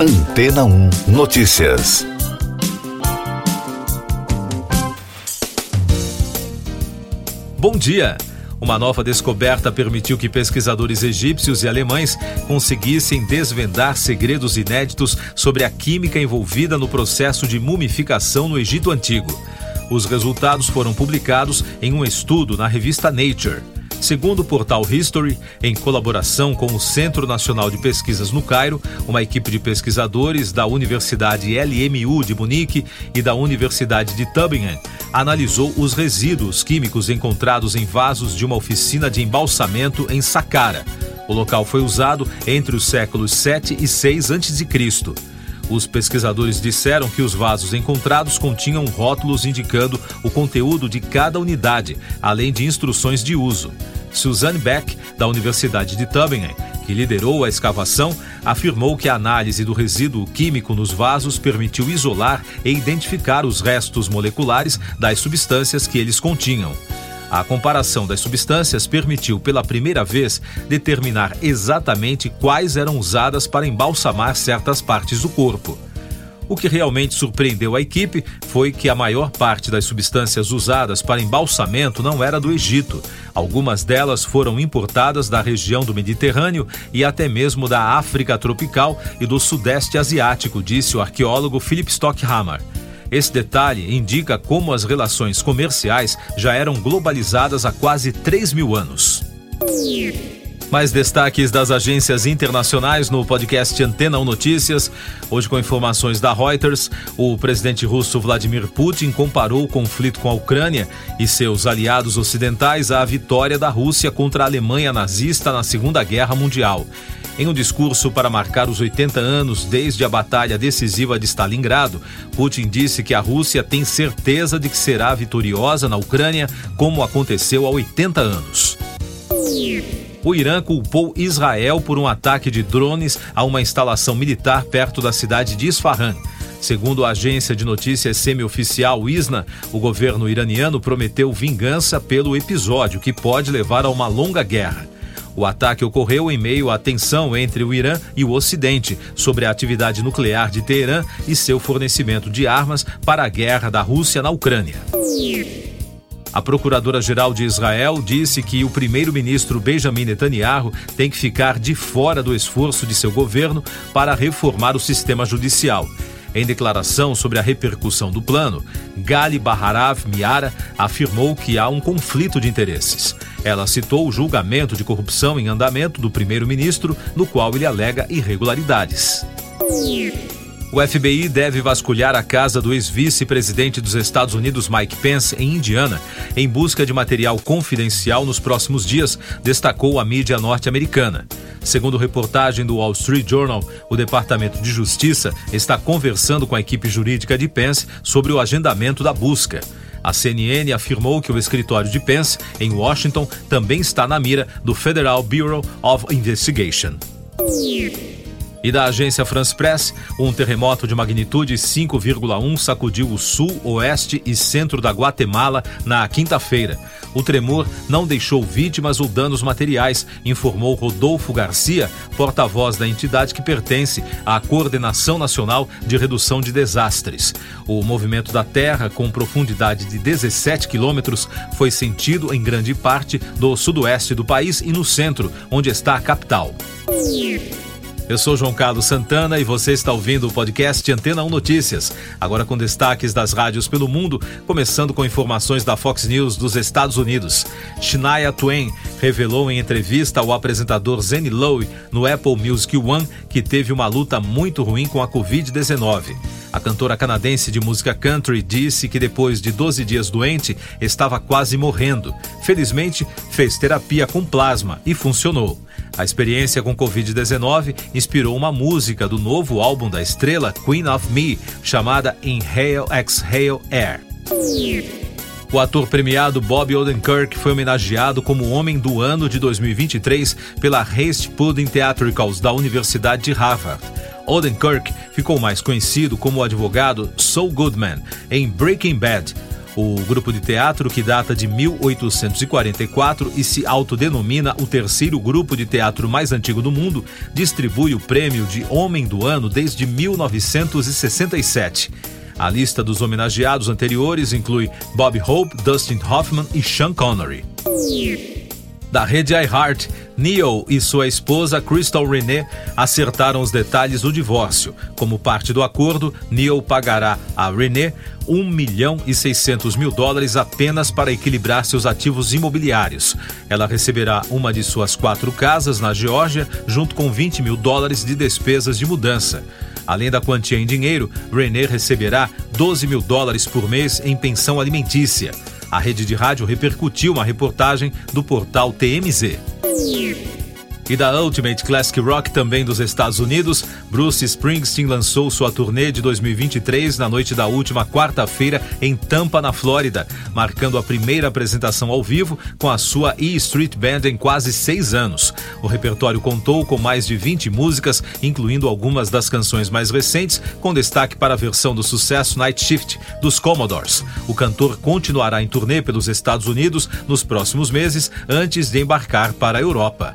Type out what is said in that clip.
Antena 1 Notícias. Bom dia! Uma nova descoberta permitiu que pesquisadores egípcios e alemães conseguissem desvendar segredos inéditos sobre a química envolvida no processo de mumificação no Egito Antigo. Os resultados foram publicados em um estudo na revista Nature. Segundo o portal History, em colaboração com o Centro Nacional de Pesquisas no Cairo, uma equipe de pesquisadores da Universidade LMU de Munique e da Universidade de Tübingen analisou os resíduos químicos encontrados em vasos de uma oficina de embalsamento em Saqqara. O local foi usado entre os séculos 7 e 6 a.C. Os pesquisadores disseram que os vasos encontrados continham rótulos indicando o conteúdo de cada unidade, além de instruções de uso. Suzanne Beck, da Universidade de Tübingen, que liderou a escavação, afirmou que a análise do resíduo químico nos vasos permitiu isolar e identificar os restos moleculares das substâncias que eles continham. A comparação das substâncias permitiu pela primeira vez determinar exatamente quais eram usadas para embalsamar certas partes do corpo. O que realmente surpreendeu a equipe foi que a maior parte das substâncias usadas para embalsamento não era do Egito. Algumas delas foram importadas da região do Mediterrâneo e até mesmo da África tropical e do Sudeste Asiático, disse o arqueólogo Philip Stockhammer. Esse detalhe indica como as relações comerciais já eram globalizadas há quase 3 mil anos. Mais destaques das agências internacionais no podcast Antena 1 Notícias. Hoje, com informações da Reuters, o presidente russo Vladimir Putin comparou o conflito com a Ucrânia e seus aliados ocidentais à vitória da Rússia contra a Alemanha nazista na Segunda Guerra Mundial. Em um discurso para marcar os 80 anos desde a batalha decisiva de Stalingrado, Putin disse que a Rússia tem certeza de que será vitoriosa na Ucrânia, como aconteceu há 80 anos. O Irã culpou Israel por um ataque de drones a uma instalação militar perto da cidade de Isfahan. Segundo a agência de notícias semi-oficial ISNA, o governo iraniano prometeu vingança pelo episódio, que pode levar a uma longa guerra. O ataque ocorreu em meio à tensão entre o Irã e o Ocidente sobre a atividade nuclear de Teherã e seu fornecimento de armas para a guerra da Rússia na Ucrânia. A procuradora-geral de Israel disse que o primeiro-ministro Benjamin Netanyahu tem que ficar de fora do esforço de seu governo para reformar o sistema judicial. Em declaração sobre a repercussão do plano, Gali Baharav Miara afirmou que há um conflito de interesses. Ela citou o julgamento de corrupção em andamento do primeiro-ministro, no qual ele alega irregularidades. O FBI deve vasculhar a casa do ex-vice-presidente dos Estados Unidos Mike Pence em Indiana em busca de material confidencial nos próximos dias, destacou a mídia norte-americana. Segundo reportagem do Wall Street Journal, o Departamento de Justiça está conversando com a equipe jurídica de Pence sobre o agendamento da busca. A CNN afirmou que o escritório de Pence, em Washington, também está na mira do Federal Bureau of Investigation. E da agência France Press, um terremoto de magnitude 5,1 sacudiu o sul, oeste e centro da Guatemala na quinta-feira. O tremor não deixou vítimas ou danos materiais, informou Rodolfo Garcia, porta-voz da entidade que pertence à Coordenação Nacional de Redução de Desastres. O movimento da Terra, com profundidade de 17 quilômetros, foi sentido em grande parte do sudoeste do país e no centro, onde está a capital. Eu sou João Carlos Santana e você está ouvindo o podcast Antena 1 Notícias. Agora com destaques das rádios pelo mundo, começando com informações da Fox News dos Estados Unidos. Shania Twain revelou em entrevista ao apresentador Zane Lowe no Apple Music One que teve uma luta muito ruim com a Covid-19. A cantora canadense de música country disse que depois de 12 dias doente, estava quase morrendo. Felizmente, fez terapia com plasma e funcionou. A experiência com Covid-19 inspirou uma música do novo álbum da estrela Queen of Me, chamada Inhale Exhale Air. O ator premiado Bob Odenkirk foi homenageado como Homem do Ano de 2023 pela Haste Pudding Theatricals da Universidade de Harvard. Odenkirk ficou mais conhecido como o advogado Saul Goodman em Breaking Bad, O grupo de teatro, que data de 1844 e se autodenomina o terceiro grupo de teatro mais antigo do mundo, distribui o prêmio de Homem do Ano desde 1967. A lista dos homenageados anteriores inclui Bob Hope, Dustin Hoffman e Sean Connery. Da rede iHeart, Neil e sua esposa Crystal René acertaram os detalhes do divórcio. Como parte do acordo, Neil pagará a René 1 milhão e 600 mil dólares apenas para equilibrar seus ativos imobiliários. Ela receberá uma de suas quatro casas na Geórgia, junto com 20 mil dólares de despesas de mudança. Além da quantia em dinheiro, René receberá 12 mil dólares por mês em pensão alimentícia. A rede de rádio repercutiu uma reportagem do portal TMZ. E da Ultimate Classic Rock também dos Estados Unidos, Bruce Springsteen lançou sua turnê de 2023 na noite da última quarta-feira em Tampa, na Flórida, marcando a primeira apresentação ao vivo com a sua E Street Band em quase seis anos. O repertório contou com mais de 20 músicas, incluindo algumas das canções mais recentes, com destaque para a versão do sucesso Night Shift dos Commodores. O cantor continuará em turnê pelos Estados Unidos nos próximos meses, antes de embarcar para a Europa.